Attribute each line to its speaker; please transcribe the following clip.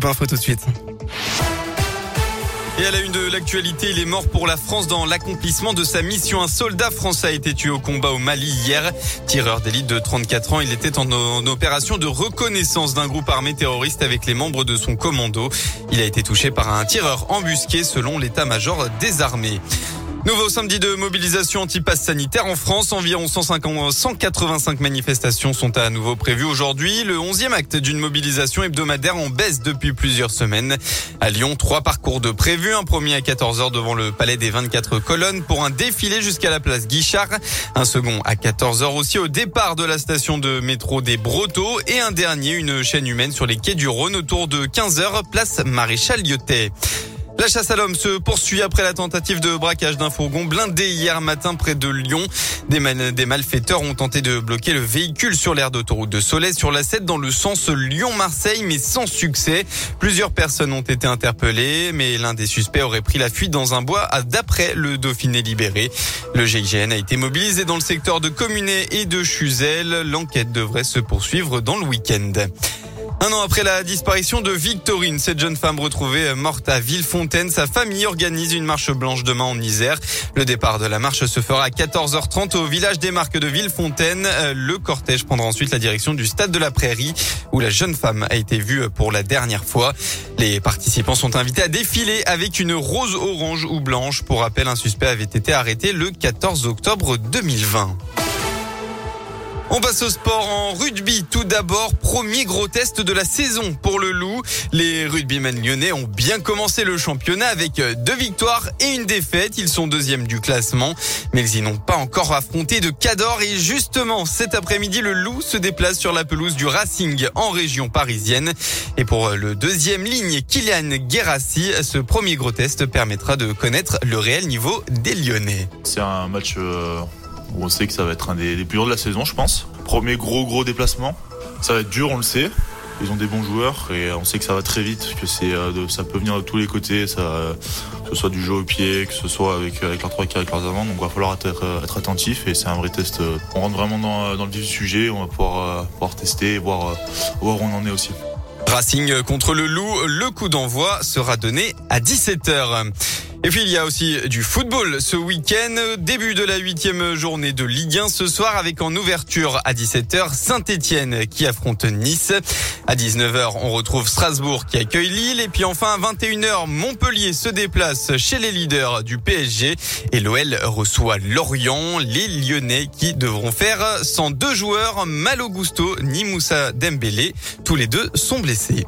Speaker 1: Tout de suite.
Speaker 2: Et à la une de l'actualité, il est mort pour la France dans l'accomplissement de sa mission. Un soldat français a été tué au combat au Mali hier. Tireur d'élite de 34 ans, il était en opération de reconnaissance d'un groupe armé terroriste avec les membres de son commando. Il a été touché par un tireur embusqué selon l'état-major des armées. Nouveau samedi de mobilisation anti-pass sanitaire en France. Environ 150, 185 manifestations sont à nouveau prévues aujourd'hui. Le 11e acte d'une mobilisation hebdomadaire en baisse depuis plusieurs semaines. À Lyon, trois parcours de prévus. Un premier à 14h devant le palais des 24 colonnes pour un défilé jusqu'à la place Guichard. Un second à 14h aussi au départ de la station de métro des Brotteaux. Et un dernier, une chaîne humaine sur les quais du Rhône autour de 15h, place Maréchal Lyotet. La chasse à l'homme se poursuit après la tentative de braquage d'un fourgon blindé hier matin près de Lyon. Des, malfaiteurs ont tenté de bloquer le véhicule sur l'aire d'autoroute de Soleil sur la 7 dans le sens Lyon-Marseille, mais sans succès. Plusieurs personnes ont été interpellées, mais l'un des suspects aurait pris la fuite dans un bois d'après le Dauphiné libéré. Le GIGN a été mobilisé dans le secteur de Communet et de Chuzel. L'enquête devrait se poursuivre dans le week-end. Un an après la disparition de Victorine, cette jeune femme retrouvée morte à Villefontaine, sa famille organise une marche blanche demain en Isère. Le départ de la marche se fera à 14h30 au village des Marques de Villefontaine. Le cortège prendra ensuite la direction du stade de la Prairie où la jeune femme a été vue pour la dernière fois. Les participants sont invités à défiler avec une rose orange ou blanche. Pour rappel, un suspect avait été arrêté le 14 octobre 2020. On passe au sport en rugby. Tout d'abord, premier gros test de la saison pour le Loup. Les rugbymen lyonnais ont bien commencé le championnat avec deux victoires et une défaite. Ils sont deuxièmes du classement, mais ils n'ont pas encore affronté de Cador. Et justement, cet après-midi, le Loup se déplace sur la pelouse du Racing en région parisienne. Et pour le deuxième ligne, Kylian Guérassi, ce premier gros test permettra de connaître le réel niveau des Lyonnais.
Speaker 3: C'est un match... Euh on sait que ça va être un des, plus durs de la saison, je pense. Premier gros gros déplacement. Ça va être dur, on le sait. Ils ont des bons joueurs et on sait que ça va très vite, que euh, ça peut venir de tous les côtés, que ce soit du jeu au pied, que ce soit avec, avec leurs trois qui avec leurs avant. Donc il va falloir être, être attentif et c'est un vrai test. On rentre vraiment dans, le vif du sujet, on va pouvoir, euh, tester et voir où on en est aussi.
Speaker 2: Racing contre le Loup, le coup d'envoi sera donné à 17h. Et puis il y a aussi du football ce week-end, début de la huitième journée de Ligue 1 ce soir avec en ouverture à 17h Saint-Etienne qui affronte Nice. À 19h on retrouve Strasbourg qui accueille Lille et puis enfin à 21h Montpellier se déplace chez les leaders du PSG et l'OL reçoit Lorient, les Lyonnais qui devront faire sans deux joueurs Malo Gusto ni Moussa Dembélé. Tous les deux sont blessés.